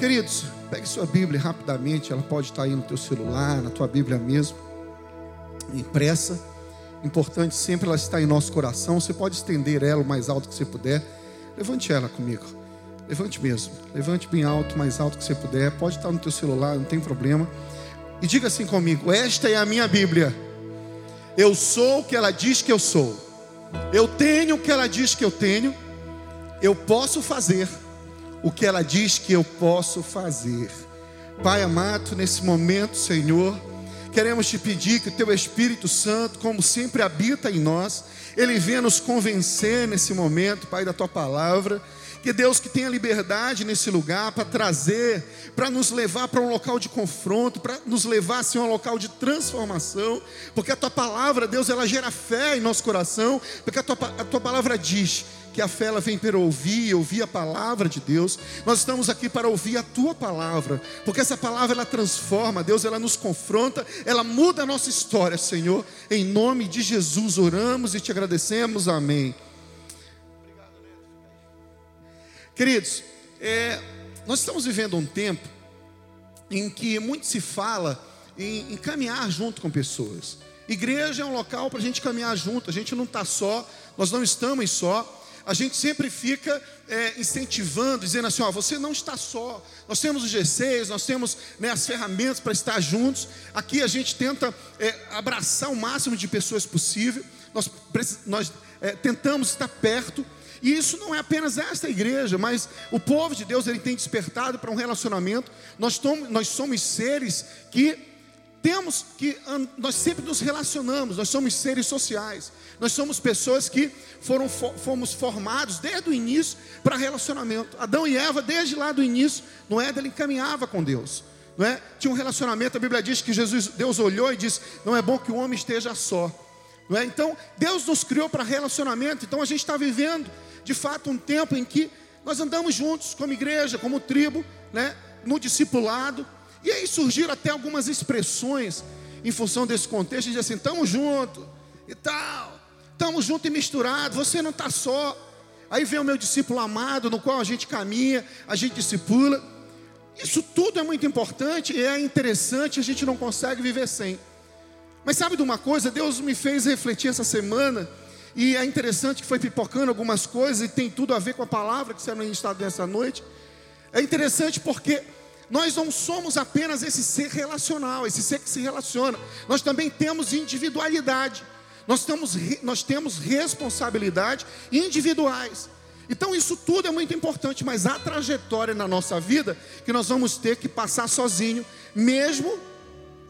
Queridos, pegue sua Bíblia rapidamente, ela pode estar aí no teu celular, na tua Bíblia mesmo, impressa. Importante sempre ela estar em nosso coração. Você pode estender ela o mais alto que você puder. Levante ela comigo. Levante mesmo. Levante bem alto, mais alto que você puder. Pode estar no teu celular, não tem problema. E diga assim comigo: Esta é a minha Bíblia. Eu sou o que ela diz que eu sou. Eu tenho o que ela diz que eu tenho. Eu posso fazer o que ela diz que eu posso fazer. Pai amado, nesse momento, Senhor, queremos te pedir que o teu Espírito Santo, como sempre habita em nós, ele venha nos convencer nesse momento, Pai, da tua palavra. Que Deus que tenha liberdade nesse lugar para trazer, para nos levar para um local de confronto, para nos levar assim, a um local de transformação, porque a tua palavra, Deus, ela gera fé em nosso coração, porque a tua, a tua palavra diz que a fé ela vem para ouvir, ouvir a palavra de Deus. Nós estamos aqui para ouvir a tua palavra, porque essa palavra ela transforma, Deus, ela nos confronta, ela muda a nossa história, Senhor. Em nome de Jesus oramos e te agradecemos. Amém. Queridos, é, nós estamos vivendo um tempo em que muito se fala em, em caminhar junto com pessoas. Igreja é um local para a gente caminhar junto, a gente não está só, nós não estamos só a gente sempre fica é, incentivando, dizendo assim: ó, você não está só. Nós temos os G6, nós temos né, as ferramentas para estar juntos. Aqui a gente tenta é, abraçar o máximo de pessoas possível. Nós, nós é, tentamos estar perto. E isso não é apenas esta igreja, mas o povo de Deus ele tem despertado para um relacionamento. Nós, nós somos seres que temos que nós sempre nos relacionamos, nós somos seres sociais. Nós somos pessoas que foram fomos formados desde o início para relacionamento. Adão e Eva desde lá do início, no Éden ele caminhava com Deus. Não é? Tinha um relacionamento, a Bíblia diz que Jesus, Deus olhou e disse: "Não é bom que o homem esteja só". É? Então, Deus nos criou para relacionamento. Então a gente está vivendo, de fato, um tempo em que nós andamos juntos como igreja, como tribo, né? no discipulado. E aí surgiram até algumas expressões em função desse contexto, de assim, estamos juntos e tal, estamos juntos e misturados, você não está só. Aí vem o meu discípulo amado, no qual a gente caminha, a gente discipula. Isso tudo é muito importante e é interessante, a gente não consegue viver sem. Mas sabe de uma coisa? Deus me fez refletir essa semana, e é interessante que foi pipocando algumas coisas, e tem tudo a ver com a palavra que será ministrada nessa noite. É interessante porque nós não somos apenas esse ser relacional, esse ser que se relaciona, nós também temos individualidade, nós temos, nós temos responsabilidade individuais. Então isso tudo é muito importante, mas a trajetória na nossa vida que nós vamos ter que passar sozinho, mesmo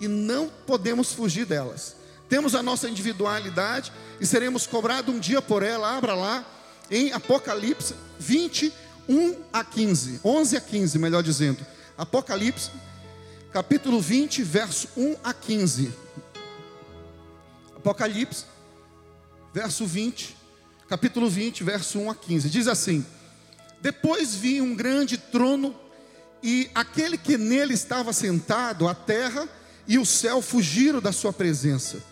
e não podemos fugir delas. Temos a nossa individualidade e seremos cobrados um dia por ela. Abra lá em Apocalipse 21 a 15, 11 a 15, melhor dizendo. Apocalipse, capítulo 20, verso 1 a 15. Apocalipse, verso 20, capítulo 20, verso 1 a 15. Diz assim: Depois vi um grande trono e aquele que nele estava sentado, a terra e o céu fugiram da sua presença.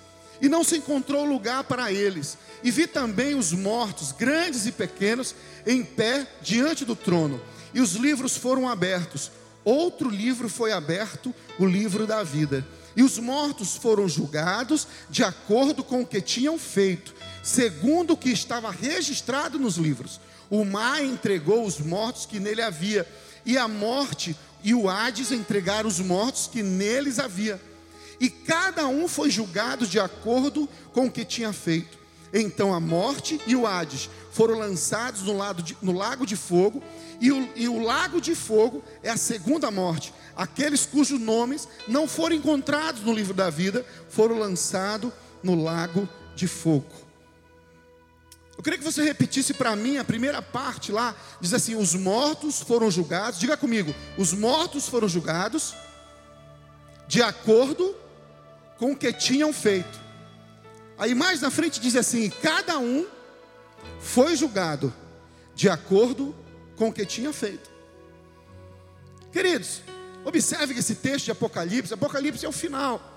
E não se encontrou lugar para eles. E vi também os mortos, grandes e pequenos, em pé diante do trono. E os livros foram abertos outro livro foi aberto, o livro da vida. E os mortos foram julgados de acordo com o que tinham feito, segundo o que estava registrado nos livros. O mar entregou os mortos que nele havia, e a morte e o Hades entregaram os mortos que neles havia. E cada um foi julgado de acordo com o que tinha feito. Então a morte e o Hades foram lançados no, de, no lago de fogo, e o, e o lago de fogo é a segunda morte. Aqueles cujos nomes não foram encontrados no livro da vida foram lançados no lago de fogo. Eu queria que você repetisse para mim a primeira parte lá, diz assim: os mortos foram julgados, diga comigo, os mortos foram julgados de acordo com o que tinham feito. Aí mais na frente diz assim: cada um foi julgado de acordo com o que tinha feito. Queridos, observe esse texto de Apocalipse. Apocalipse é o final.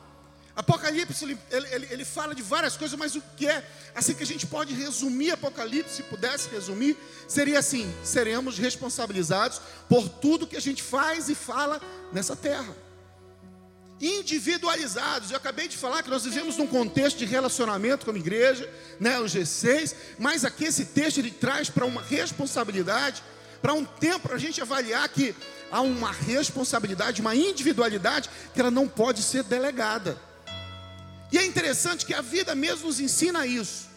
Apocalipse, ele, ele, ele, fala de várias coisas, mas o que é, assim que a gente pode resumir Apocalipse, se pudesse resumir, seria assim: seremos responsabilizados por tudo que a gente faz e fala nessa terra. Individualizados, eu acabei de falar que nós vivemos num contexto de relacionamento como igreja, né, o G6, mas aqui esse texto ele traz para uma responsabilidade, para um tempo para a gente avaliar que há uma responsabilidade, uma individualidade que ela não pode ser delegada. E é interessante que a vida mesmo nos ensina isso.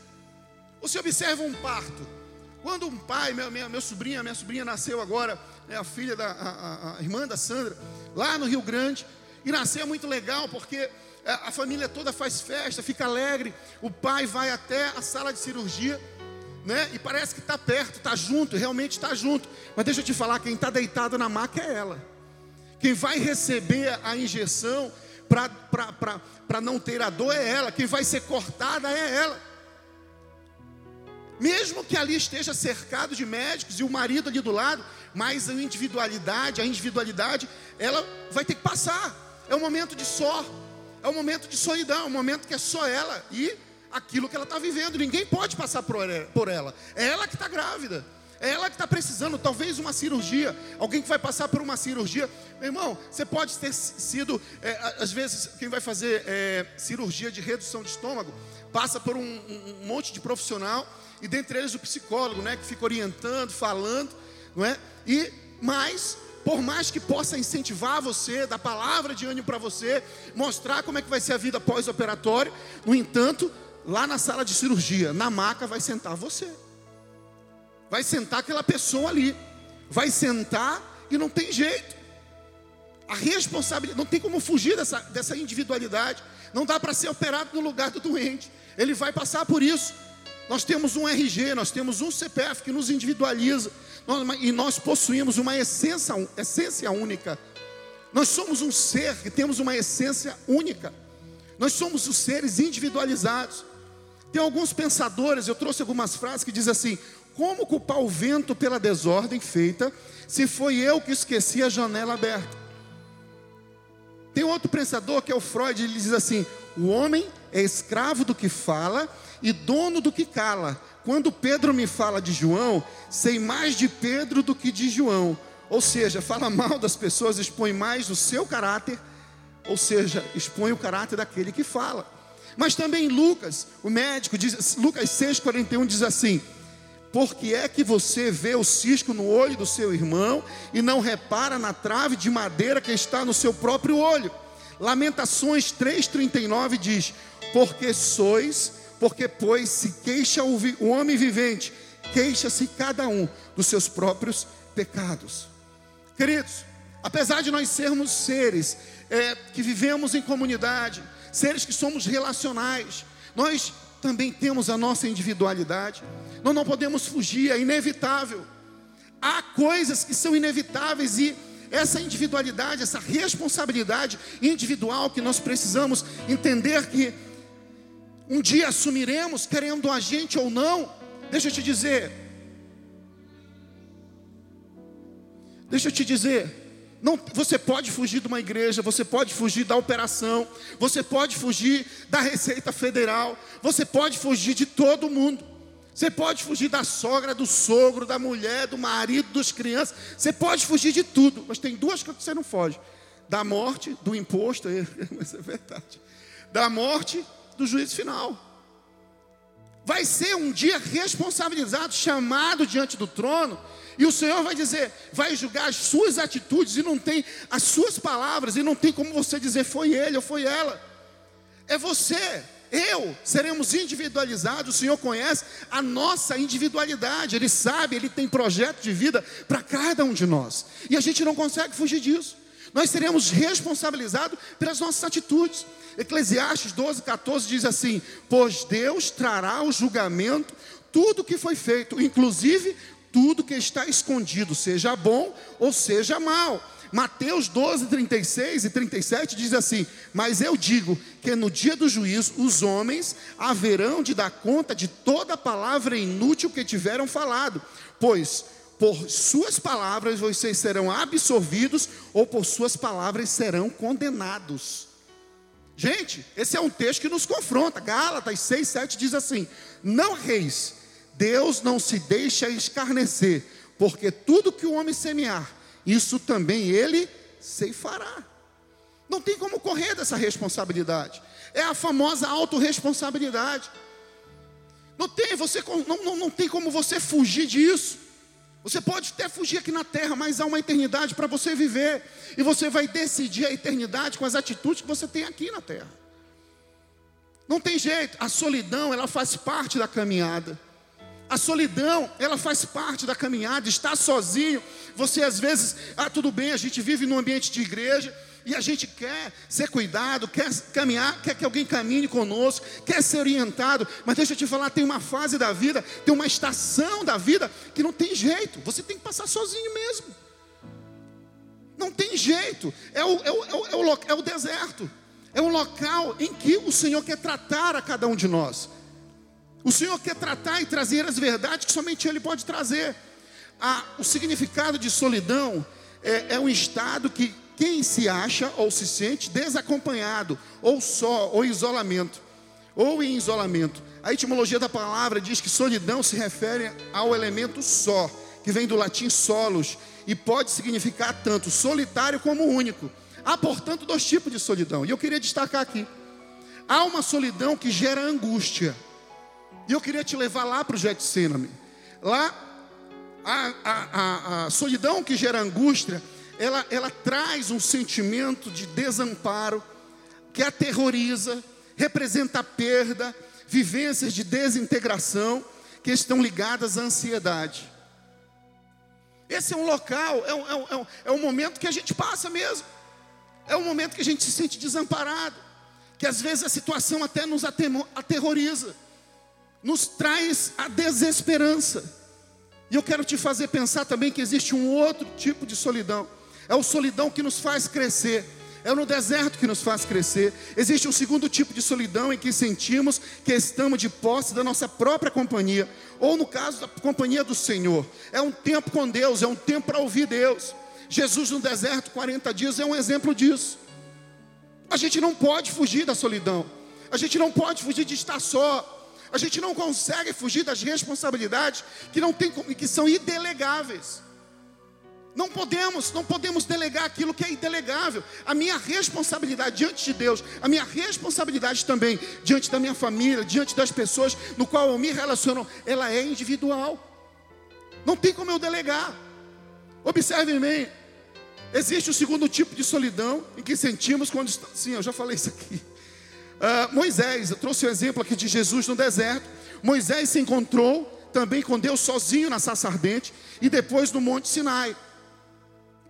Você observa um parto. Quando um pai, meu, sobrinho, minha sobrinha nasceu agora, né, a filha da a, a, irmã da Sandra, lá no Rio Grande, nasceu é muito legal porque é, a família toda faz festa, fica alegre. O pai vai até a sala de cirurgia, né? E parece que está perto, está junto, realmente está junto. Mas deixa eu te falar, quem está deitado na maca é ela. Quem vai receber a injeção para não ter a dor é ela, quem vai ser cortada é ela. Mesmo que ali esteja cercado de médicos e o marido ali do lado, mas a individualidade, a individualidade, ela vai ter que passar. É um momento de só, é um momento de solidão, é um momento que é só ela e aquilo que ela está vivendo. Ninguém pode passar por ela. É ela que está grávida. É ela que está precisando, talvez uma cirurgia. Alguém que vai passar por uma cirurgia. Meu irmão, você pode ter sido, é, às vezes, quem vai fazer é, cirurgia de redução de estômago, passa por um, um, monte de profissional, e dentre eles o psicólogo, né, que fica orientando, falando, não é? E mais, por mais que possa incentivar você, dar palavra de ânimo para você, mostrar como é que vai ser a vida pós-operatório, no entanto, lá na sala de cirurgia, na maca, vai sentar você vai sentar aquela pessoa ali, vai sentar e não tem jeito. A responsabilidade, não tem como fugir dessa, dessa individualidade, não dá para ser operado no lugar do doente, ele vai passar por isso. Nós temos um RG, nós temos um CPF que nos individualiza, nós, e nós possuímos uma essência, essência única. Nós somos um ser que temos uma essência única. Nós somos os seres individualizados. Tem alguns pensadores, eu trouxe algumas frases que dizem assim: como culpar o vento pela desordem feita, se foi eu que esqueci a janela aberta? Tem outro pensador que é o Freud, ele diz assim: o homem é escravo do que fala e dono do que cala. Quando Pedro me fala de João, sei mais de Pedro do que de João. Ou seja, fala mal das pessoas, expõe mais o seu caráter, ou seja, expõe o caráter daquele que fala. Mas também Lucas, o médico, diz, Lucas 6,41 diz assim: por que é que você vê o cisco no olho do seu irmão e não repara na trave de madeira que está no seu próprio olho? Lamentações 3,39 diz: Porque sois, porque pois se queixa o homem vivente, queixa-se cada um dos seus próprios pecados. Queridos, apesar de nós sermos seres é, que vivemos em comunidade, seres que somos relacionais, nós também temos a nossa individualidade. Nós não podemos fugir, é inevitável. Há coisas que são inevitáveis e essa individualidade, essa responsabilidade individual que nós precisamos entender que um dia assumiremos, querendo a gente ou não. Deixa eu te dizer. Deixa eu te dizer. Não, você pode fugir de uma igreja, você pode fugir da operação, você pode fugir da Receita Federal, você pode fugir de todo mundo. Você pode fugir da sogra, do sogro, da mulher, do marido, dos crianças. Você pode fugir de tudo, mas tem duas coisas que você não foge: da morte, do imposto, mas é verdade. Da morte, do juízo final. Vai ser um dia responsabilizado, chamado diante do trono e o Senhor vai dizer, vai julgar as suas atitudes e não tem as suas palavras, e não tem como você dizer foi ele ou foi ela. É você, eu, seremos individualizados. O Senhor conhece a nossa individualidade, Ele sabe, Ele tem projeto de vida para cada um de nós, e a gente não consegue fugir disso. Nós seremos responsabilizados pelas nossas atitudes. Eclesiastes 12, 14 diz assim: Pois Deus trará o julgamento tudo que foi feito, inclusive tudo que está escondido, seja bom ou seja mal. Mateus 12, 36 e 37 diz assim: Mas eu digo que no dia do juízo os homens haverão de dar conta de toda palavra inútil que tiveram falado, pois por suas palavras vocês serão absorvidos, ou por suas palavras serão condenados. Gente, esse é um texto que nos confronta. Gálatas 6, 7 diz assim: Não reis, Deus não se deixa escarnecer, porque tudo que o homem semear, isso também ele ceifará. Não tem como correr dessa responsabilidade. É a famosa autorresponsabilidade. Não tem, você, não, não, não tem como você fugir disso. Você pode até fugir aqui na terra, mas há uma eternidade para você viver. E você vai decidir a eternidade com as atitudes que você tem aqui na terra. Não tem jeito, a solidão, ela faz parte da caminhada. A solidão, ela faz parte da caminhada, estar sozinho. Você às vezes, ah, tudo bem, a gente vive num ambiente de igreja, e a gente quer ser cuidado, quer caminhar, quer que alguém caminhe conosco, quer ser orientado, mas deixa eu te falar, tem uma fase da vida, tem uma estação da vida que não tem jeito, você tem que passar sozinho mesmo. Não tem jeito, é o, é o, é o, é o, é o deserto, é um local em que o Senhor quer tratar a cada um de nós. O Senhor quer tratar e trazer as verdades que somente Ele pode trazer. Ah, o significado de solidão é, é um estado que quem se acha ou se sente desacompanhado, ou só, ou isolamento, ou em isolamento. A etimologia da palavra diz que solidão se refere ao elemento só, que vem do latim solos, e pode significar tanto solitário como único. Há, portanto, dois tipos de solidão, e eu queria destacar aqui. Há uma solidão que gera angústia, e eu queria te levar lá para o Getsemane. Lá, a, a, a, a solidão que gera angústia ela, ela traz um sentimento de desamparo que aterroriza, representa perda, vivências de desintegração que estão ligadas à ansiedade. Esse é um local, é um, é, um, é um é momento que a gente passa mesmo. É um momento que a gente se sente desamparado. Que às vezes a situação até nos aterroriza, nos traz a desesperança. E eu quero te fazer pensar também que existe um outro tipo de solidão é o solidão que nos faz crescer. É no deserto que nos faz crescer. Existe um segundo tipo de solidão em que sentimos que estamos de posse da nossa própria companhia, ou no caso da companhia do Senhor. É um tempo com Deus, é um tempo para ouvir Deus. Jesus no deserto, 40 dias, é um exemplo disso. A gente não pode fugir da solidão. A gente não pode fugir de estar só. A gente não consegue fugir das responsabilidades que não tem que são indelegáveis. Não podemos, não podemos delegar aquilo que é indelegável. A minha responsabilidade diante de Deus, a minha responsabilidade também diante da minha família, diante das pessoas no qual eu me relaciono, ela é individual. Não tem como eu delegar. Observe bem. Existe o segundo tipo de solidão em que sentimos quando sim, eu já falei isso aqui. Uh, Moisés, eu trouxe o um exemplo aqui de Jesus no deserto. Moisés se encontrou também com Deus sozinho na sarça ardente e depois no Monte Sinai.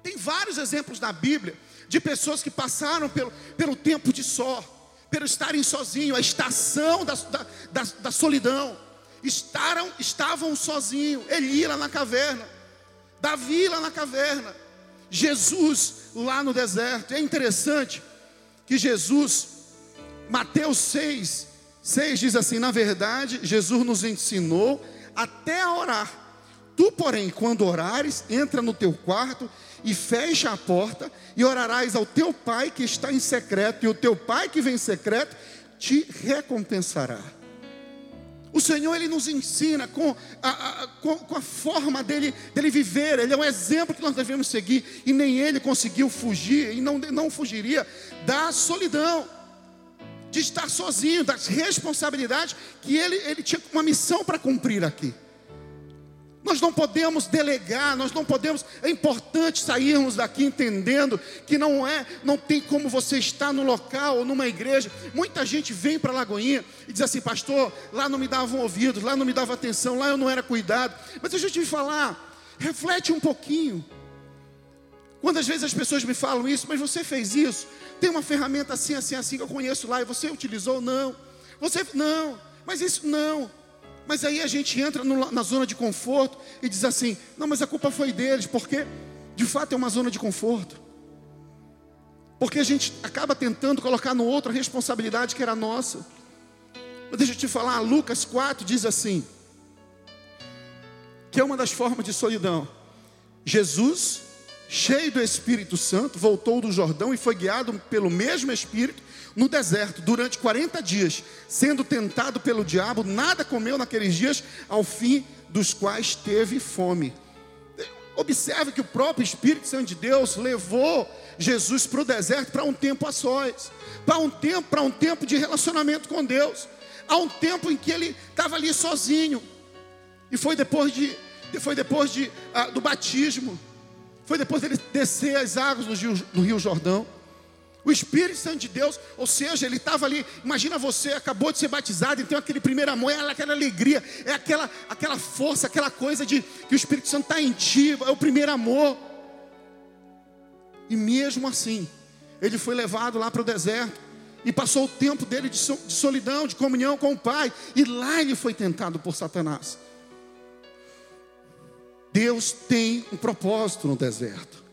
Tem vários exemplos na Bíblia de pessoas que passaram pelo, pelo tempo de só, pelo estarem sozinhos, a estação da, da, da, da solidão. Estaram, estavam sozinhos, Eli lá na caverna, Davi lá na caverna, Jesus lá no deserto. É interessante que Jesus, Mateus 6, 6 diz assim: na verdade, Jesus nos ensinou até a orar. Tu, porém, quando orares, entra no teu quarto e fecha a porta, e orarás ao teu pai que está em secreto, e o teu pai que vem em secreto te recompensará. O Senhor ele nos ensina com a, a, com, com a forma dele, dele viver, ele é um exemplo que nós devemos seguir, e nem ele conseguiu fugir, e não, não fugiria da solidão, de estar sozinho, das responsabilidades que ele, ele tinha uma missão para cumprir aqui. Nós não podemos delegar, nós não podemos. É importante sairmos daqui entendendo que não é, não tem como você estar no local ou numa igreja. Muita gente vem para Lagoinha e diz assim, pastor, lá não me davam ouvidos, lá não me dava atenção, lá eu não era cuidado. Mas deixa eu te falar, reflete um pouquinho. Quando às vezes as pessoas me falam isso, mas você fez isso, tem uma ferramenta assim, assim, assim que eu conheço lá, e você utilizou? Não. Você não, mas isso não. Mas aí a gente entra no, na zona de conforto e diz assim: não, mas a culpa foi deles, porque de fato é uma zona de conforto. Porque a gente acaba tentando colocar no outro a responsabilidade que era nossa. Mas deixa eu te falar, Lucas 4 diz assim: que é uma das formas de solidão. Jesus cheio do Espírito Santo, voltou do Jordão e foi guiado pelo mesmo Espírito no deserto durante 40 dias, sendo tentado pelo diabo, nada comeu naqueles dias, ao fim dos quais teve fome. Observe que o próprio Espírito Santo de Deus levou Jesus para o deserto para um tempo a sós, para um tempo, para um tempo de relacionamento com Deus. Há um tempo em que ele estava ali sozinho. E foi depois de, foi depois de, ah, do batismo. Foi depois dele descer as águas do Rio, do Rio Jordão. O Espírito Santo de Deus, ou seja, ele estava ali. Imagina você, acabou de ser batizado, então aquele primeiro amor, é aquela alegria, é aquela, aquela força, aquela coisa de que o Espírito Santo está em ti, é o primeiro amor. E mesmo assim, ele foi levado lá para o deserto e passou o tempo dele de solidão, de comunhão com o Pai, e lá ele foi tentado por Satanás. Deus tem um propósito no deserto.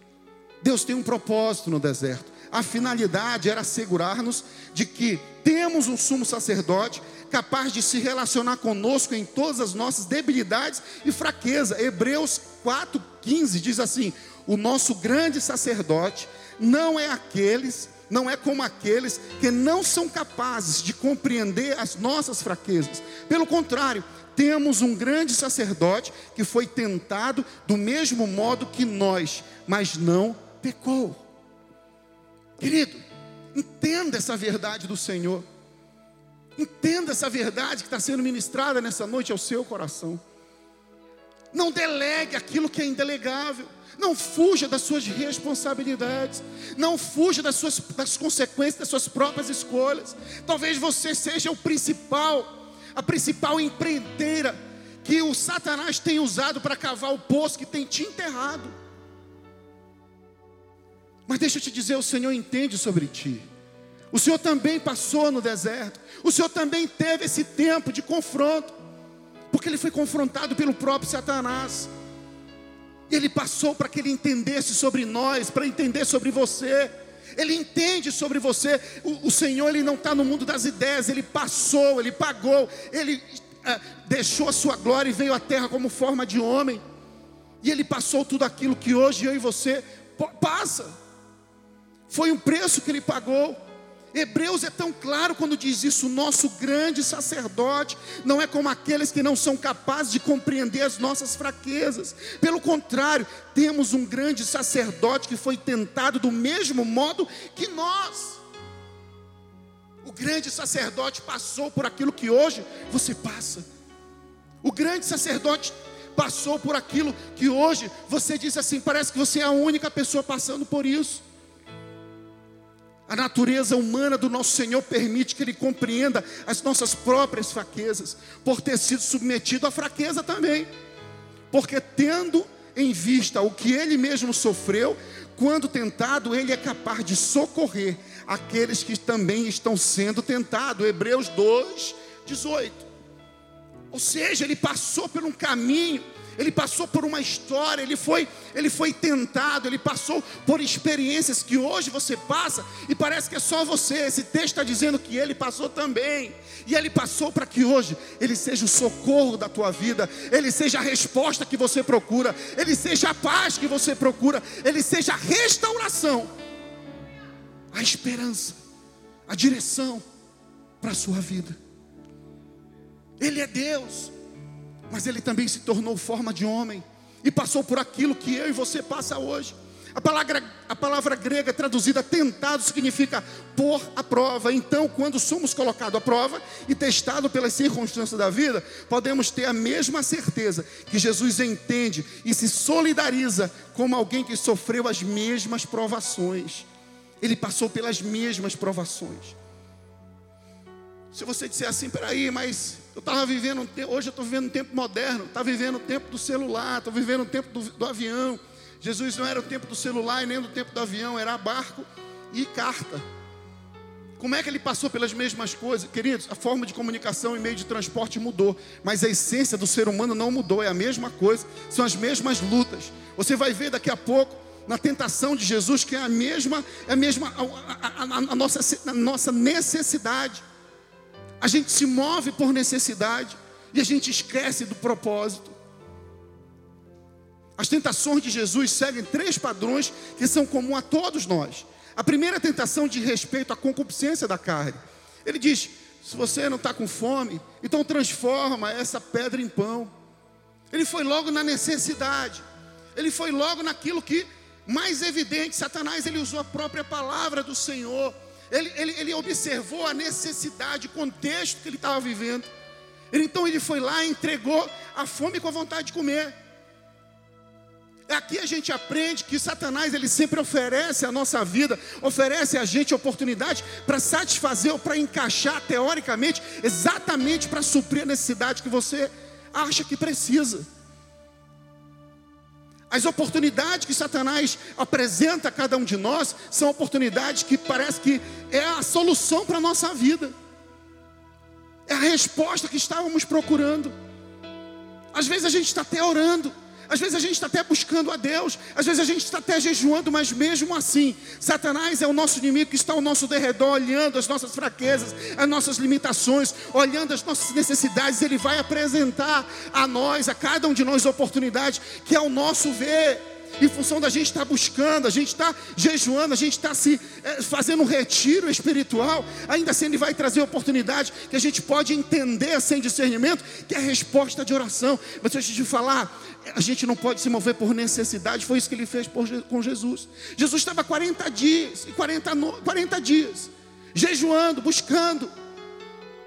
Deus tem um propósito no deserto a finalidade era assegurar-nos de que temos um sumo sacerdote capaz de se relacionar conosco em todas as nossas debilidades e fraqueza. Hebreus 4:15 diz assim: "O nosso grande sacerdote não é aqueles, não é como aqueles que não são capazes de compreender as nossas fraquezas. Pelo contrário, temos um grande sacerdote que foi tentado do mesmo modo que nós, mas não pecou." Querido, entenda essa verdade do Senhor. Entenda essa verdade que está sendo ministrada nessa noite ao seu coração. Não delegue aquilo que é indelegável. Não fuja das suas responsabilidades. Não fuja das suas das consequências das suas próprias escolhas. Talvez você seja o principal, a principal empreiteira que o Satanás tem usado para cavar o poço que tem te enterrado. Deixa eu te dizer, o Senhor entende sobre ti. O Senhor também passou no deserto. O Senhor também teve esse tempo de confronto. Porque ele foi confrontado pelo próprio Satanás. E ele passou para que ele entendesse sobre nós, para entender sobre você. Ele entende sobre você. O, o Senhor ele não está no mundo das ideias. Ele passou, ele pagou, ele ah, deixou a sua glória e veio à terra como forma de homem. E ele passou tudo aquilo que hoje eu e você passa. Foi um preço que ele pagou. Hebreus é tão claro quando diz isso: nosso grande sacerdote não é como aqueles que não são capazes de compreender as nossas fraquezas. Pelo contrário, temos um grande sacerdote que foi tentado do mesmo modo que nós. O grande sacerdote passou por aquilo que hoje você passa. O grande sacerdote passou por aquilo que hoje você diz assim: parece que você é a única pessoa passando por isso. A natureza humana do nosso Senhor permite que Ele compreenda as nossas próprias fraquezas, por ter sido submetido à fraqueza também. Porque tendo em vista o que Ele mesmo sofreu, quando tentado, Ele é capaz de socorrer aqueles que também estão sendo tentados. Hebreus 2, 18. Ou seja, Ele passou por um caminho ele passou por uma história, ele foi, ele foi tentado, ele passou por experiências que hoje você passa e parece que é só você. Esse texto está dizendo que ele passou também. E ele passou para que hoje ele seja o socorro da tua vida, ele seja a resposta que você procura, ele seja a paz que você procura, ele seja a restauração, a esperança, a direção para a sua vida. Ele é Deus mas ele também se tornou forma de homem e passou por aquilo que eu e você passa hoje. A palavra, a palavra grega traduzida tentado significa pôr à prova. Então, quando somos colocados à prova e testados pelas circunstâncias da vida, podemos ter a mesma certeza que Jesus entende e se solidariza como alguém que sofreu as mesmas provações. Ele passou pelas mesmas provações. Se você disser assim, peraí, mas eu estava vivendo, hoje eu estou vivendo um tempo moderno, está vivendo o tempo do celular, estou vivendo o tempo do, do, avião. Jesus não era o tempo do celular e nem do tempo do avião, era barco e carta. Como é que ele passou pelas mesmas coisas? Queridos, a forma de comunicação e meio de transporte mudou, mas a essência do ser humano não mudou, é a mesma coisa, são as mesmas lutas. Você vai ver daqui a pouco na tentação de Jesus que é a mesma, é a mesma a, a, a, a nossa, a nossa necessidade. A gente se move por necessidade e a gente esquece do propósito. As tentações de Jesus seguem três padrões que são comuns a todos nós. A primeira tentação de respeito à concupiscência da carne. Ele diz: se você não está com fome, então transforma essa pedra em pão. Ele foi logo na necessidade. Ele foi logo naquilo que mais evidente. Satanás ele usou a própria palavra do Senhor. Ele, ele, ele observou a necessidade, o contexto que ele estava vivendo. Então ele foi lá e entregou a fome com a vontade de comer. Aqui a gente aprende que Satanás ele sempre oferece a nossa vida, oferece a gente oportunidade para satisfazer ou para encaixar teoricamente, exatamente para suprir a necessidade que você acha que precisa. As oportunidades que Satanás apresenta a cada um de nós são oportunidades que parece que é a solução para a nossa vida. É a resposta que estávamos procurando. Às vezes a gente está até orando, às vezes a gente está até buscando a Deus, às vezes a gente está até jejuando, mas mesmo assim, Satanás é o nosso inimigo que está ao nosso derredor, olhando as nossas fraquezas, as nossas limitações, olhando as nossas necessidades, ele vai apresentar a nós, a cada um de nós, oportunidades que é o nosso ver em função da gente estar tá buscando, a gente está jejuando, a gente está se é, fazendo um retiro espiritual, ainda assim Ele vai trazer oportunidade que a gente pode entender sem discernimento, que é a resposta de oração. Mas deixa eu te falar, a gente não pode se mover por necessidade, foi isso que Ele fez por, com Jesus. Jesus estava 40 dias, 40, 40 dias, jejuando, buscando,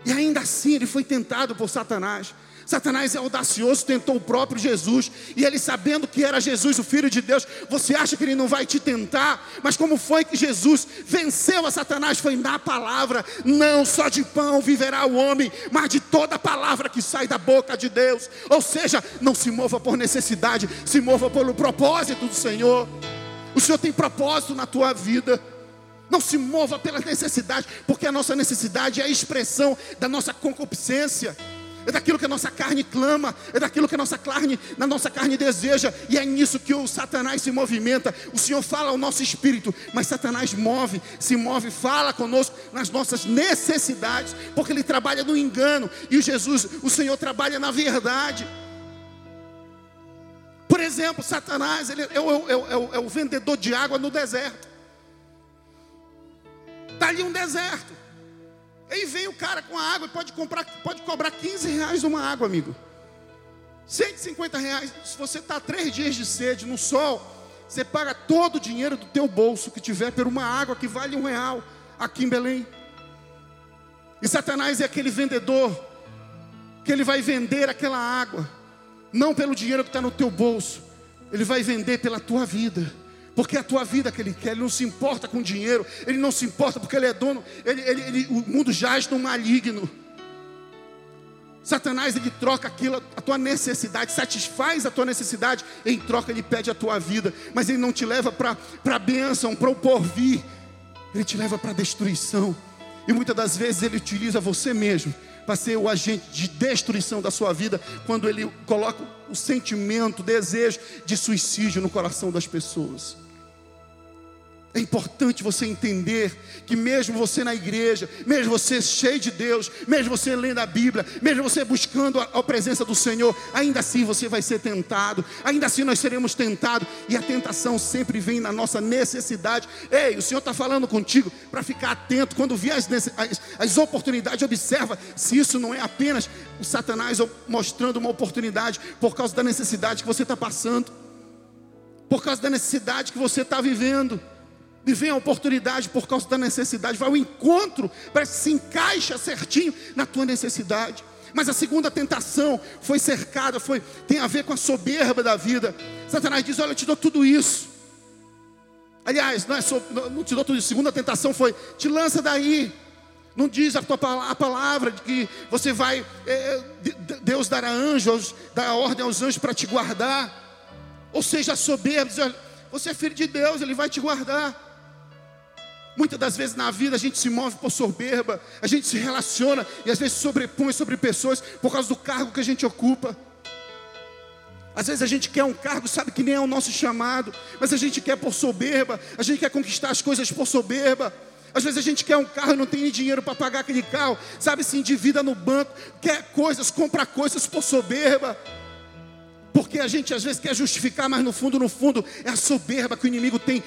e ainda assim Ele foi tentado por Satanás. Satanás é audacioso, tentou o próprio Jesus, e ele sabendo que era Jesus, o Filho de Deus, você acha que ele não vai te tentar? Mas como foi que Jesus venceu a Satanás? Foi na palavra, não só de pão viverá o homem, mas de toda palavra que sai da boca de Deus. Ou seja, não se mova por necessidade, se mova pelo propósito do Senhor. O Senhor tem propósito na tua vida. Não se mova pela necessidade, porque a nossa necessidade é a expressão da nossa concupiscência é daquilo que a nossa carne clama, é daquilo que a nossa carne, na nossa carne deseja, e é nisso que o Satanás se movimenta. O Senhor fala ao nosso espírito, mas Satanás move, se move, fala conosco nas nossas necessidades, porque ele trabalha no engano, e o Jesus, o Senhor trabalha na verdade. Por exemplo, Satanás ele é, o, é, o, é o vendedor de água no deserto. Está ali um deserto. Vem o cara com a água pode, comprar, pode cobrar 15 reais uma água, amigo. 150 reais. Se você está três dias de sede no sol, você paga todo o dinheiro do teu bolso que tiver por uma água que vale um real aqui em Belém. E Satanás é aquele vendedor que ele vai vender aquela água, não pelo dinheiro que está no teu bolso, ele vai vender pela tua vida porque é a tua vida que Ele quer, Ele não se importa com dinheiro, Ele não se importa porque Ele é dono, ele, ele, ele, o mundo jaz no maligno. Satanás ele troca aquilo, a tua necessidade, satisfaz a tua necessidade, em troca ele pede a tua vida, mas ele não te leva para a bênção, para o porvir, ele te leva para a destruição, e muitas das vezes ele utiliza você mesmo para ser o agente de destruição da sua vida, quando ele coloca o sentimento, o desejo de suicídio no coração das pessoas. É importante você entender que mesmo você na igreja, mesmo você cheio de Deus, mesmo você lendo a Bíblia, mesmo você buscando a, a, presença do Senhor, ainda assim você vai ser tentado, ainda assim nós seremos tentados, e a tentação sempre vem na nossa necessidade. Ei, o Senhor está falando contigo para ficar atento, quando vier as, as, as oportunidades, observa se isso não é apenas o Satanás mostrando uma oportunidade por causa da necessidade que você está passando, por causa da necessidade que você está vivendo e vem a oportunidade por causa da necessidade, vai ao encontro, que se encaixa certinho na tua necessidade. Mas a segunda tentação foi cercada, foi tem a ver com a soberba da vida. Satanás diz: Olha, eu te dou tudo isso. Aliás, não, é so, não te dou tudo isso. A segunda tentação foi: Te lança daí. Não diz a, tua, a palavra de que você vai, é, Deus dará anjos, dará ordem aos anjos para te guardar. Ou seja, a soberba, diz, você é filho de Deus, Ele vai te guardar. Muitas das vezes na vida a gente se move por soberba, a gente se relaciona e às vezes sobrepõe sobre pessoas por causa do cargo que a gente ocupa. Às vezes a gente quer um cargo, sabe que nem é o nosso chamado, mas a gente quer por soberba, a gente quer conquistar as coisas por soberba. Às vezes a gente quer um carro e não tem dinheiro para pagar aquele carro, sabe, se endivida no banco, quer coisas, compra coisas por soberba. Porque a gente às vezes quer justificar, mas no fundo, no fundo, é a soberba que o inimigo tem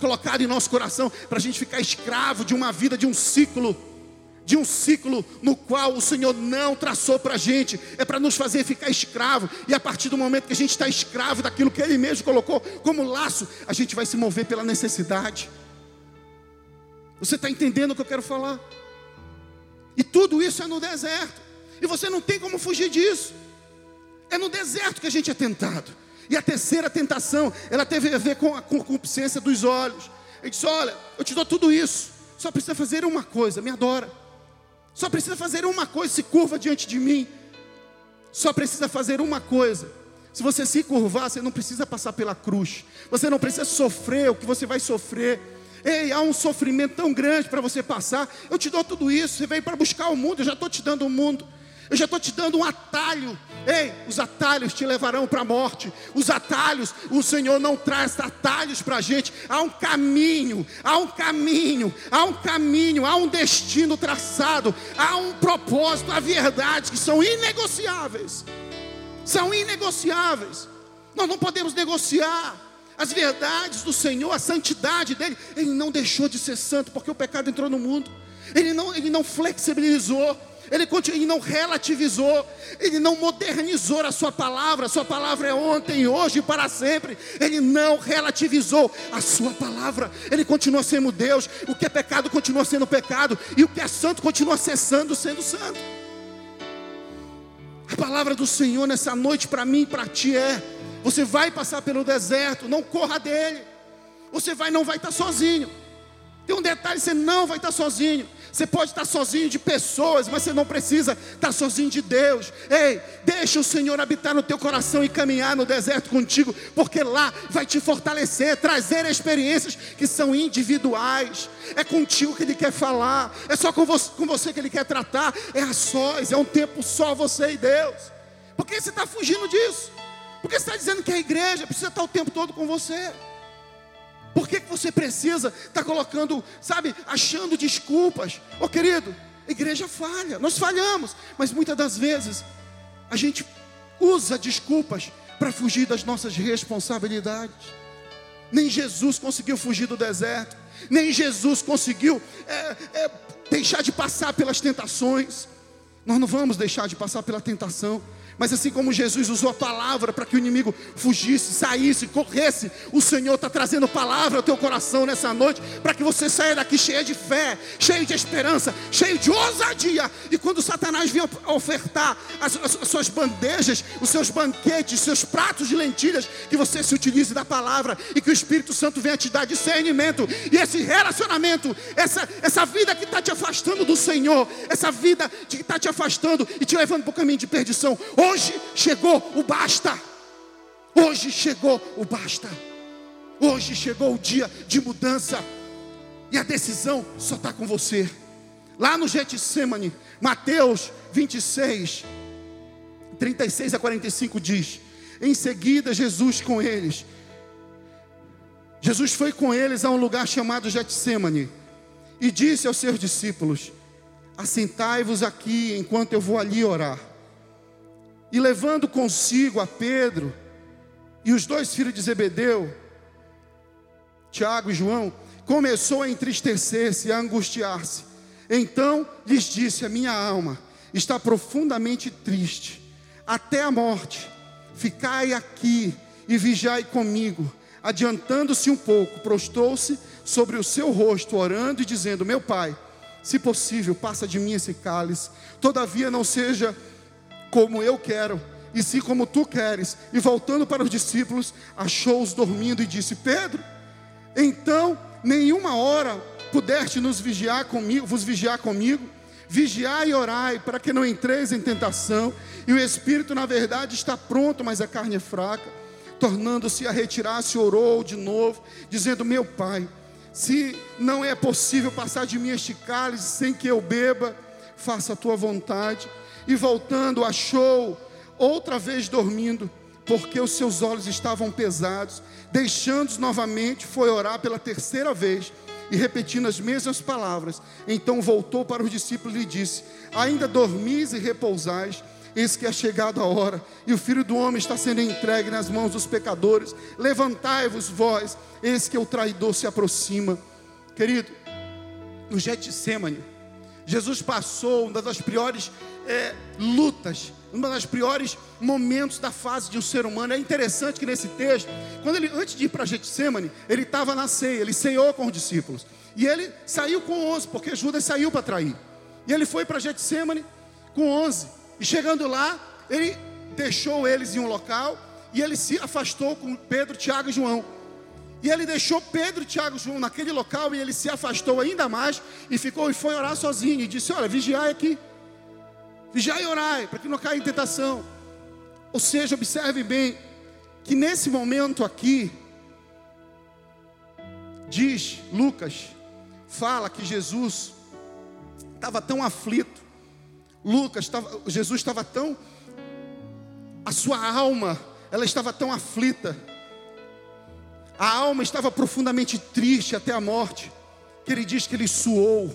colocado em nosso coração para a gente ficar escravo de uma vida, de um ciclo de um ciclo no qual o Senhor não traçou para a gente, é para nos fazer ficar escravo, e a partir do momento que a gente está escravo daquilo que Ele mesmo colocou como laço, a gente vai se mover pela necessidade. Você está entendendo o que eu quero falar? E tudo isso é no deserto, e você não tem como fugir disso. É no deserto que a gente é tentado. E a terceira tentação, ela teve a ver com a concupiscência dos olhos. Ele disse: Olha, eu te dou tudo isso, só precisa fazer uma coisa, me adora. Só precisa fazer uma coisa, se curva diante de mim. Só precisa fazer uma coisa. Se você se curvar, você não precisa passar pela cruz. Você não precisa sofrer o que você vai sofrer. Ei, há um sofrimento tão grande para você passar. Eu te dou tudo isso. Você veio para buscar o mundo, eu já estou te dando o mundo. Eu já estou te dando um atalho. Ei, os atalhos te levarão para a morte. Os atalhos, o Senhor não traz atalhos para a gente. Há um caminho, há um caminho, há um caminho, há um destino traçado, há um propósito, há verdades que são inegociáveis. São inegociáveis. Nós não podemos negociar as verdades do Senhor, a santidade dele. Ele não deixou de ser santo porque o pecado entrou no mundo. Ele não, ele não flexibilizou ele, ele não relativizou, ele não modernizou a sua palavra, a sua palavra é ontem, hoje e para sempre. Ele não relativizou a sua palavra, ele continua sendo Deus. O que é pecado continua sendo pecado, e o que é santo continua cessando sendo santo. A palavra do Senhor nessa noite para mim e para ti é: você vai passar pelo deserto, não corra dele. Você vai, não vai estar sozinho. Tem um detalhe: você não vai estar sozinho. Você pode estar sozinho de pessoas, mas você não precisa estar sozinho de Deus. Ei, deixa o Senhor habitar no teu coração e caminhar no deserto contigo, porque lá vai te fortalecer, trazer experiências que são individuais. É contigo que Ele quer falar, é só com você, com você que Ele quer tratar. É a sós, é um tempo só você e Deus. Por que você está fugindo disso? Porque você está dizendo que a igreja precisa estar o tempo todo com você. Por que, que você precisa estar tá colocando, sabe, achando desculpas? Ô oh, querido, a igreja falha, nós falhamos, mas muitas das vezes a gente usa desculpas para fugir das nossas responsabilidades. Nem Jesus conseguiu fugir do deserto, nem Jesus conseguiu é, é, deixar de passar pelas tentações. Nós não vamos deixar de passar pela tentação. Mas assim como Jesus usou a palavra para que o inimigo fugisse, saísse, corresse, o Senhor está trazendo palavra ao teu coração nessa noite, para que você saia daqui cheio de fé, cheio de esperança, cheio de ousadia. E quando Satanás vier ofertar as, as, as suas bandejas, os seus banquetes, seus pratos de lentilhas, que você se utilize da palavra e que o Espírito Santo venha te dar discernimento. E esse relacionamento, essa, essa vida que está te afastando do Senhor, essa vida que está te afastando e te levando para o caminho de perdição. Hoje chegou o basta. Hoje chegou o basta. Hoje chegou o dia de mudança. E a decisão só está com você. Lá no Getsemane, Mateus 26, 36 a 45 diz: Em seguida, Jesus com eles. Jesus foi com eles a um lugar chamado Getsemane e disse aos seus discípulos: Assentai-vos aqui enquanto eu vou ali orar. E levando consigo a Pedro e os dois filhos de Zebedeu, Tiago e João, começou a entristecer-se e a angustiar-se. Então lhes disse: A minha alma está profundamente triste, até a morte. Ficai aqui e vigiai comigo. Adiantando-se um pouco, prostou-se sobre o seu rosto, orando e dizendo: Meu pai, se possível, passa de mim esse cálice. Todavia não seja como eu quero, e sim como tu queres. E voltando para os discípulos, achou-os dormindo e disse: Pedro, então nenhuma hora pudeste nos vigiar comigo, vos vigiar comigo. Vigiai e orai para que não entreis em tentação. E o espírito, na verdade, está pronto, mas a carne é fraca. Tornando-se a retirar-se, orou de novo, dizendo: Meu pai, se não é possível passar de mim este cálice sem que eu beba, faça a tua vontade e voltando achou outra vez dormindo, porque os seus olhos estavam pesados. Deixando-os novamente, foi orar pela terceira vez e repetindo as mesmas palavras. Então voltou para os discípulos e disse: Ainda dormis e repousais? Eis que é chegada a hora, e o filho do homem está sendo entregue nas mãos dos pecadores. Levantai-vos, vós, eis que o traidor se aproxima. Querido, no Getsemane, Jesus passou uma das piores é, lutas, uma das piores momentos da fase de um ser humano. É interessante que nesse texto, quando ele, antes de ir para Getsemane, ele estava na ceia, ele ceiou com os discípulos. E ele saiu com 11, porque Judas saiu para trair. E ele foi para Getsemane com 11. E chegando lá, ele deixou eles em um local e ele se afastou com Pedro, Tiago e João. E ele deixou Pedro, Tiago e João naquele local e ele se afastou ainda mais e ficou e foi orar sozinho e disse: "Olha, vigiai aqui. Vigiai e orai, para que não caia em tentação." Ou seja, observe bem que nesse momento aqui diz Lucas fala que Jesus estava tão aflito. Lucas estava, Jesus estava tão a sua alma, ela estava tão aflita a alma estava profundamente triste até a morte, que ele diz que ele suou,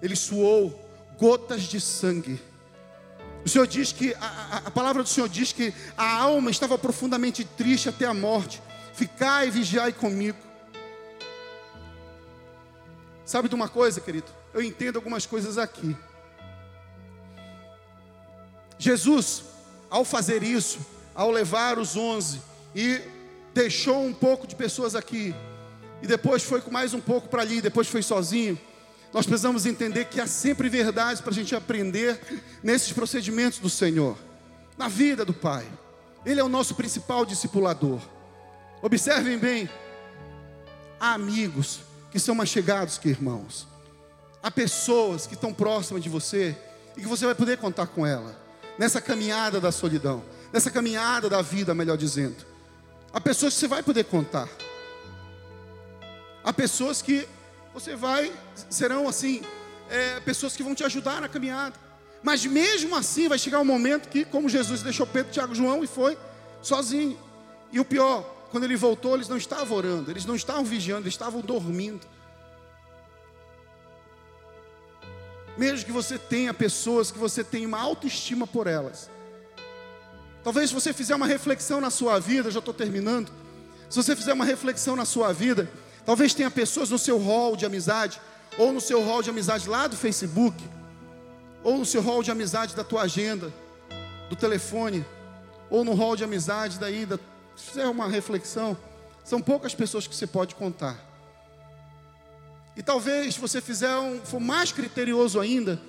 ele suou gotas de sangue. O Senhor diz que, a, a, palavra do Senhor diz que a alma estava profundamente triste até a morte. Ficai e vigiai comigo. Sabe de uma coisa, querido? Eu entendo algumas coisas aqui. Jesus, ao fazer isso, ao levar os onze e deixou um pouco de pessoas aqui, e depois foi com mais um pouco para ali, depois foi sozinho. Nós precisamos entender que há sempre verdades para a gente aprender nesses procedimentos do Senhor, na vida do Pai. Ele é o nosso principal discipulador. Observem bem, há amigos que são mais chegados que irmãos. Há pessoas que estão próximas de você e que você vai poder contar com ela nessa caminhada da solidão, nessa caminhada da vida, melhor dizendo. Há pessoas que você vai poder contar. Há pessoas que você vai, serão assim, é, pessoas que vão te ajudar na caminhada. Mas mesmo assim vai chegar um momento que, como Jesus deixou Pedro, Tiago, João e foi sozinho. E o pior, quando ele voltou, eles não estavam orando, eles não estavam vigiando, eles estavam dormindo. Mesmo que você tenha pessoas que você tenha uma autoestima por elas, Talvez se você fizer uma reflexão na sua vida, já estou terminando. Se você fizer uma reflexão na sua vida, talvez tenha pessoas no seu hall de amizade, ou no seu hall de amizade lá do Facebook, ou no seu hall de amizade da tua agenda, do telefone, ou no hall de amizade daí, da, se fizer uma reflexão, são poucas pessoas que você pode contar. E talvez se você fizer um, for mais criterioso ainda,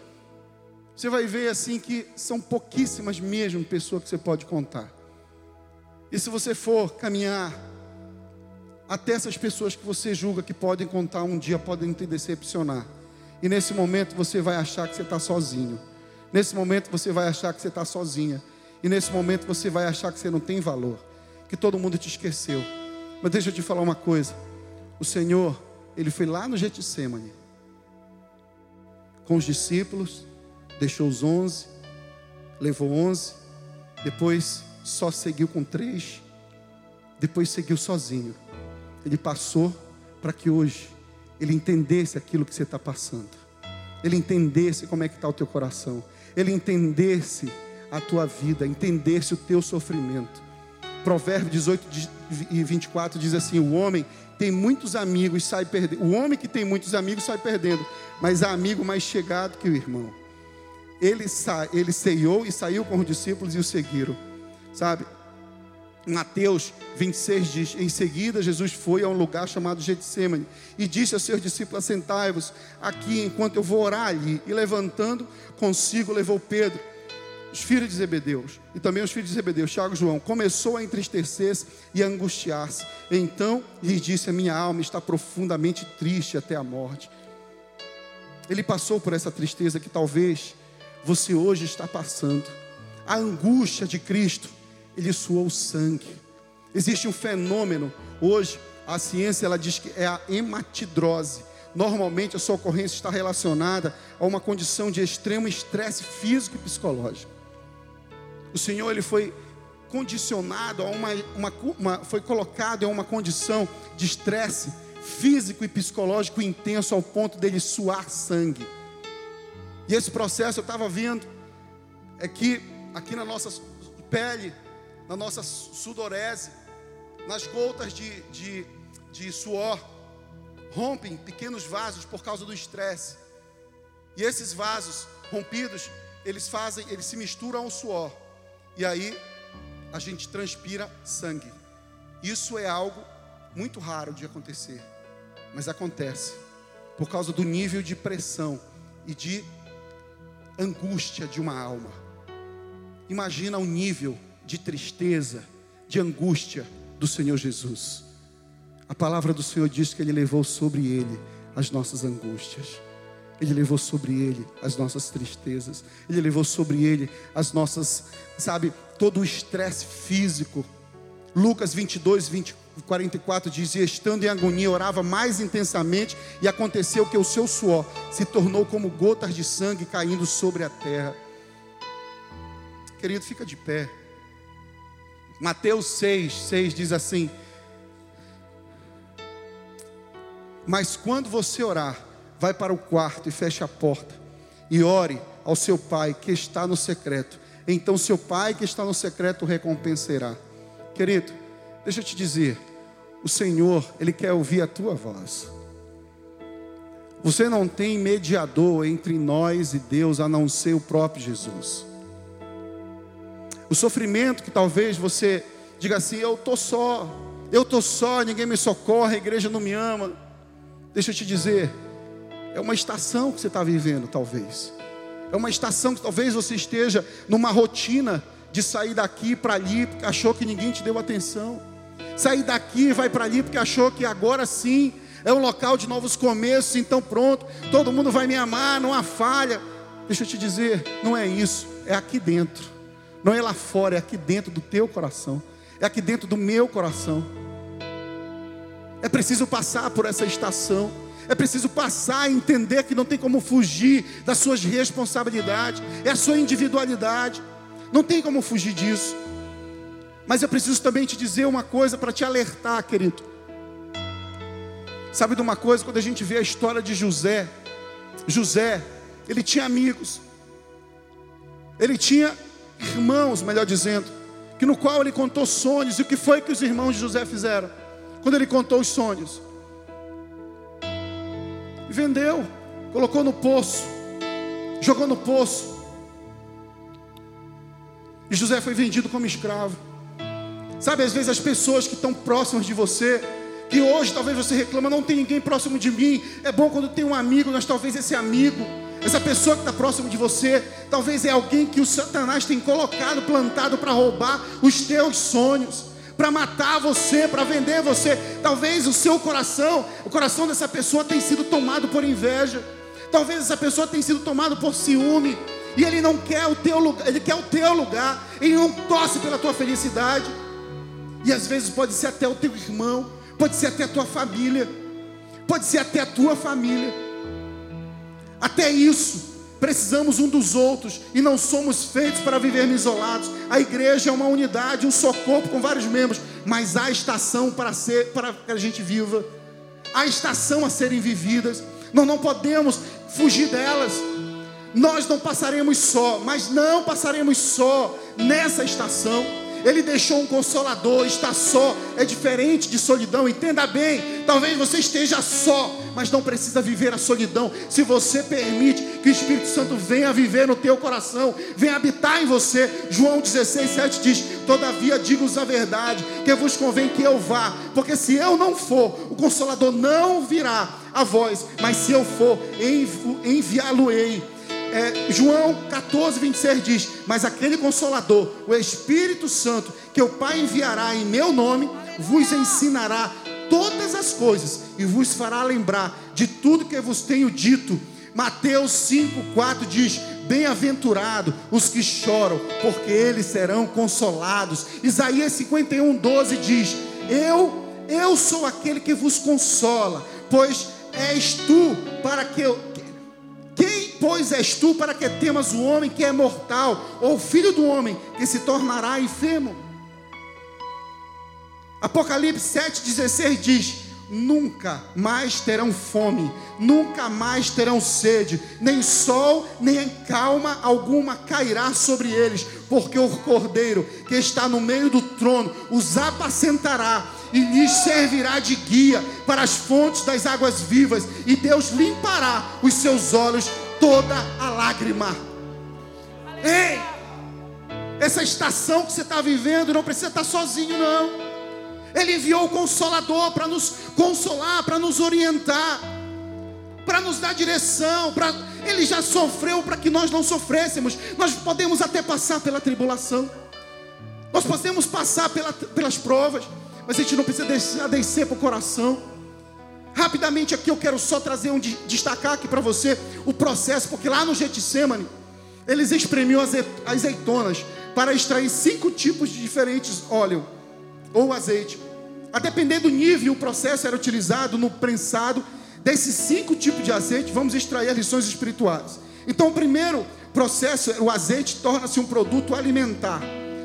você vai ver assim que são pouquíssimas mesmo pessoas que você pode contar. E se você for caminhar até essas pessoas que você julga que podem contar um dia podem te decepcionar. E nesse momento você vai achar que você está sozinho. Nesse momento você vai achar que você está sozinha. E nesse momento você vai achar que você não tem valor. Que todo mundo te esqueceu. Mas deixa eu te falar uma coisa. O Senhor, Ele foi lá no Getsemane. Com os discípulos deixou os onze, levou onze, depois só seguiu com três, depois seguiu sozinho. Ele passou para que hoje ele entendesse aquilo que você está passando, ele entendesse como é que está o teu coração, ele entendesse a tua vida, entendesse o teu sofrimento. Provérbio 18 e 24 diz assim: O homem tem muitos amigos, sai perdendo. O homem que tem muitos amigos sai perdendo, mas há amigo mais chegado que o irmão ele, sa ele ceiou e saiu com os discípulos e o seguiram. Sabe? Mateus 26 diz: Em seguida, Jesus foi a um lugar chamado Getsemane e disse aos seus discípulos: Assentai-vos aqui enquanto eu vou orar ali. E levantando consigo, levou Pedro, os filhos de Zebedeus e também os filhos de Zebedeus, Tiago e João. Começou a entristecer-se e a angustiar-se. Então lhes disse: A minha alma está profundamente triste até a morte. Ele passou por essa tristeza que talvez você hoje está passando. A angústia de Cristo, ele suou sangue. Existe um fenômeno hoje, a ciência ela diz que é a hematidrose. Normalmente a sua ocorrência está relacionada a uma condição de extremo estresse físico e psicológico. O Senhor ele foi condicionado a uma, uma, uma foi colocado em uma condição de estresse físico e psicológico intenso ao ponto dele suar sangue. E esse processo eu estava vendo é que aqui na nossa pele, na nossa sudorese, nas gotas de, de, de suor, rompem pequenos vasos por causa do estresse. E esses vasos rompidos, eles fazem, eles se misturam ao suor. E aí a gente transpira sangue. Isso é algo muito raro de acontecer, mas acontece por causa do nível de pressão e de angústia de uma alma. Imagina o nível de tristeza, de angústia do Senhor Jesus. A palavra do Senhor diz que Ele levou sobre Ele as nossas angústias. Ele levou sobre ele as nossas tristezas, ele levou sobre ele as nossas, sabe, todo o estresse físico. Lucas 22, 20, 44 diz: E estando em agonia, orava mais intensamente, e aconteceu que o seu suor se tornou como gotas de sangue caindo sobre a terra. Querido, fica de pé. Mateus 6, 6 diz assim: Mas quando você orar, vai para o quarto e feche a porta, e ore ao seu pai que está no secreto. Então seu pai que está no secreto recompensará. Querido, deixa eu te dizer, o Senhor, Ele quer ouvir a tua voz. Você não tem mediador entre nós e Deus a não ser o próprio Jesus. O sofrimento que talvez você diga assim: eu estou só, eu estou só, ninguém me socorre, a igreja não me ama. Deixa eu te dizer, é uma estação que você está vivendo, talvez. É uma estação que talvez você esteja numa rotina de sair daqui para ali, achou que ninguém te deu atenção. Sair daqui e vai para ali porque achou que agora sim é um local de novos começos, então pronto, todo mundo vai me amar, não há falha. Deixa eu te dizer, não é isso, é aqui dentro. Não é lá fora, é aqui dentro do teu coração. É aqui dentro do meu coração. É preciso passar por essa estação. É preciso passar e entender que não tem como fugir das suas responsabilidades. É a sua individualidade. Não tem como fugir disso. Mas eu preciso também te dizer uma coisa para te alertar, querido. Sabe de uma coisa, quando a gente vê a história de José, José, ele tinha amigos, ele tinha irmãos, melhor dizendo, que no qual ele contou sonhos, e o que foi que os irmãos de José fizeram? Quando ele contou os sonhos, vendeu, colocou no poço, jogou no poço, e José foi vendido como escravo. Sabe, às vezes as pessoas que estão próximas de você, que hoje talvez você reclama, não tem ninguém próximo de mim. É bom quando tem um amigo, mas talvez esse amigo, essa pessoa que está próximo de você, talvez é alguém que o Satanás tem colocado, plantado para roubar os teus sonhos, para matar você, para vender você. Talvez o seu coração, o coração dessa pessoa tenha sido tomado por inveja. Talvez essa pessoa tenha sido tomado por ciúme. E ele não quer o teu lugar, ele quer o teu lugar, ele não torce pela tua felicidade. E às vezes pode ser até o teu irmão, pode ser até a tua família, pode ser até a tua família. Até isso, precisamos um dos outros e não somos feitos para vivermos isolados. A igreja é uma unidade, um só corpo com vários membros, mas há estação para ser para que a gente viva. Há estação a serem vividas. Nós não podemos fugir delas. Nós não passaremos só, mas não passaremos só nessa estação. Ele deixou um consolador, está só, é diferente de solidão, entenda bem. Talvez você esteja só, mas não precisa viver a solidão. Se você permite que o Espírito Santo venha viver no teu coração, venha habitar em você. João 16, 7 diz: Todavia digo-vos a verdade, que vos convém que eu vá, porque se eu não for, o consolador não virá a vós, mas se eu for, enviá-lo-ei é, João 14, 26 diz: Mas aquele consolador, o Espírito Santo, que o Pai enviará em meu nome, vos ensinará todas as coisas e vos fará lembrar de tudo que vos tenho dito. Mateus 5,4 diz: Bem-aventurado os que choram, porque eles serão consolados. Isaías 51, 12 diz: Eu, eu sou aquele que vos consola, pois és tu para que eu pois, és tu para que temas o homem que é mortal, ou o filho do homem que se tornará enfermo? Apocalipse 7,16 diz: Nunca mais terão fome, nunca mais terão sede, nem sol, nem calma alguma cairá sobre eles, porque o cordeiro que está no meio do trono os apacentará e lhes servirá de guia para as fontes das águas vivas, e Deus limpará os seus olhos toda a lágrima. Ei! Essa estação que você está vivendo não precisa estar sozinho, não. Ele enviou o Consolador para nos consolar, para nos orientar, para nos dar direção. Para... Ele já sofreu para que nós não sofrêssemos. Nós podemos até passar pela tribulação, nós podemos passar pela, pelas provas, mas a gente não precisa deixar descer para o coração. Rapidamente aqui eu quero só trazer um destacar aqui para você o processo, porque lá no Getsemane eles espremiam as azeitonas para extrair cinco tipos de diferentes óleo ou azeite. A depender do nível, o processo era utilizado no prensado desses cinco tipos de azeite. Vamos extrair as lições espirituais. Então, o primeiro processo, o azeite torna-se um produto alimentar.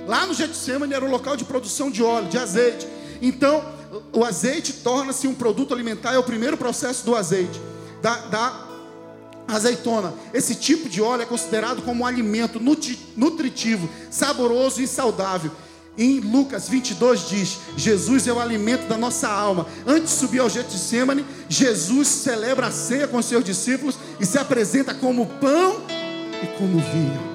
Lá no Getsemane era o local de produção de óleo, de azeite. Então, o azeite torna-se um produto alimentar, é o primeiro processo do azeite, da, da azeitona. Esse tipo de óleo é considerado como um alimento nutritivo, saboroso e saudável. Em Lucas 22 diz: Jesus é o alimento da nossa alma. Antes de subir ao Getsemane, Jesus celebra a ceia com seus discípulos e se apresenta como pão e como vinho.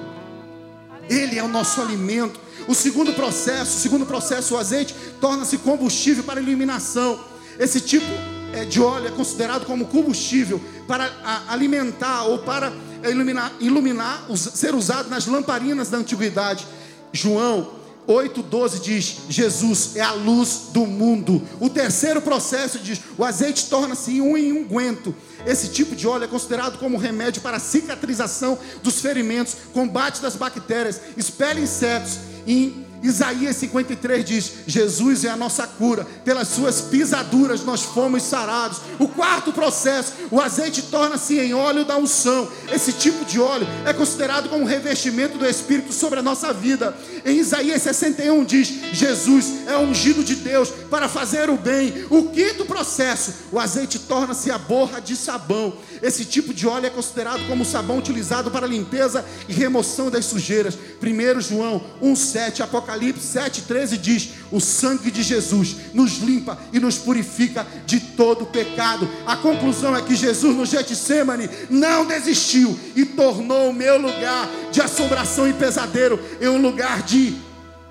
Ele é o nosso alimento. O segundo processo, o segundo processo, o azeite, torna-se combustível para eliminação. Esse tipo é, de óleo é considerado como combustível para alimentar ou para iluminar, iluminar ser usado nas lamparinas da antiguidade. João 8,12 diz: Jesus é a luz do mundo. O terceiro processo diz: o azeite torna-se um unguento. Esse tipo de óleo é considerado como remédio para cicatrização dos ferimentos, combate das bactérias, expele insetos e Isaías 53 diz: Jesus é a nossa cura, pelas suas pisaduras nós fomos sarados. O quarto processo, o azeite torna-se em óleo da unção. Esse tipo de óleo é considerado como revestimento do Espírito sobre a nossa vida. Em Isaías 61 diz: Jesus é ungido de Deus para fazer o bem. O quinto processo, o azeite torna-se a borra de sabão. Esse tipo de óleo é considerado como sabão utilizado para limpeza e remoção das sujeiras. 1 João 1,7, Apocalipse 7,13 diz: O sangue de Jesus nos limpa e nos purifica de todo pecado. A conclusão é que Jesus no Getsemane não desistiu e tornou o meu lugar de assombração e pesadelo em um lugar de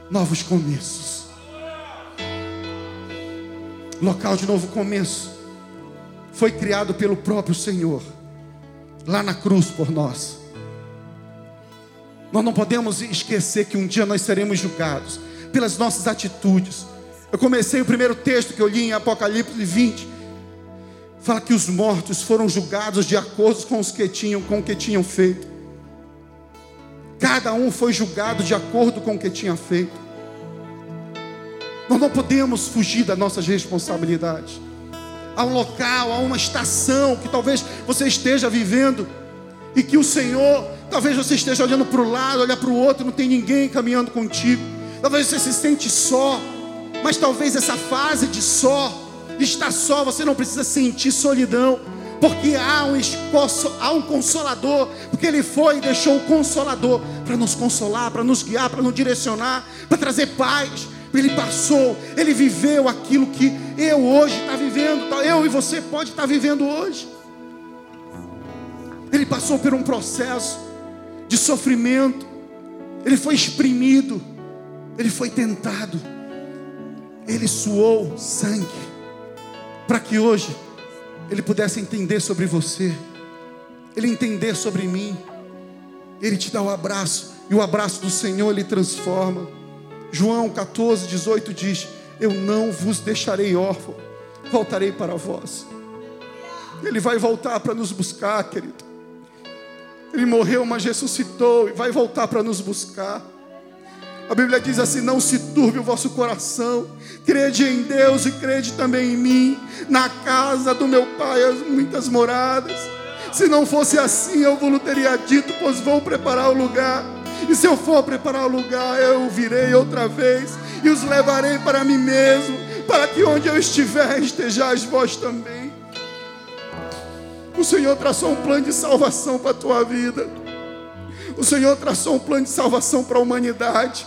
novos começos. Local de novo começo foi criado pelo próprio Senhor, lá na cruz por nós. Nós não podemos esquecer que um dia nós seremos julgados pelas nossas atitudes. Eu comecei o primeiro texto que eu li em Apocalipse 20. Fala que os mortos foram julgados de acordo com os que tinham, com o que tinham feito. Cada um foi julgado de acordo com o que tinha feito. Nós não podemos fugir das nossas responsabilidades a um local, a uma estação que talvez você esteja vivendo e que o Senhor, talvez você esteja olhando para o lado, olhar para o outro, não tem ninguém caminhando contigo. Talvez você se sente só, mas talvez essa fase de só, estar só, você não precisa sentir solidão, porque há um, há um consolador, porque Ele foi e deixou o consolador para nos consolar, para nos guiar, para nos direcionar, para trazer paz, ele passou, ele viveu aquilo que eu hoje está vivendo, tá, eu e você pode estar tá vivendo hoje. Ele passou por um processo de sofrimento, ele foi exprimido, ele foi tentado, ele suou sangue, para que hoje ele pudesse entender sobre você, ele entender sobre mim, ele te dá o um abraço, e o abraço do Senhor ele transforma. João 14, 18 diz: Eu não vos deixarei órfão, voltarei para vós. Ele vai voltar para nos buscar, querido. Ele morreu, mas ressuscitou e vai voltar para nos buscar. A Bíblia diz assim: Não se turbe o vosso coração, crede em Deus e crede também em mim. Na casa do meu pai há muitas moradas. Se não fosse assim, eu vos teria dito, pois vou preparar o lugar. E se eu for preparar o lugar, eu virei outra vez e os levarei para mim mesmo, para que onde eu estiver estejais vós também. O Senhor traçou um plano de salvação para a tua vida. O Senhor traçou um plano de salvação para a humanidade.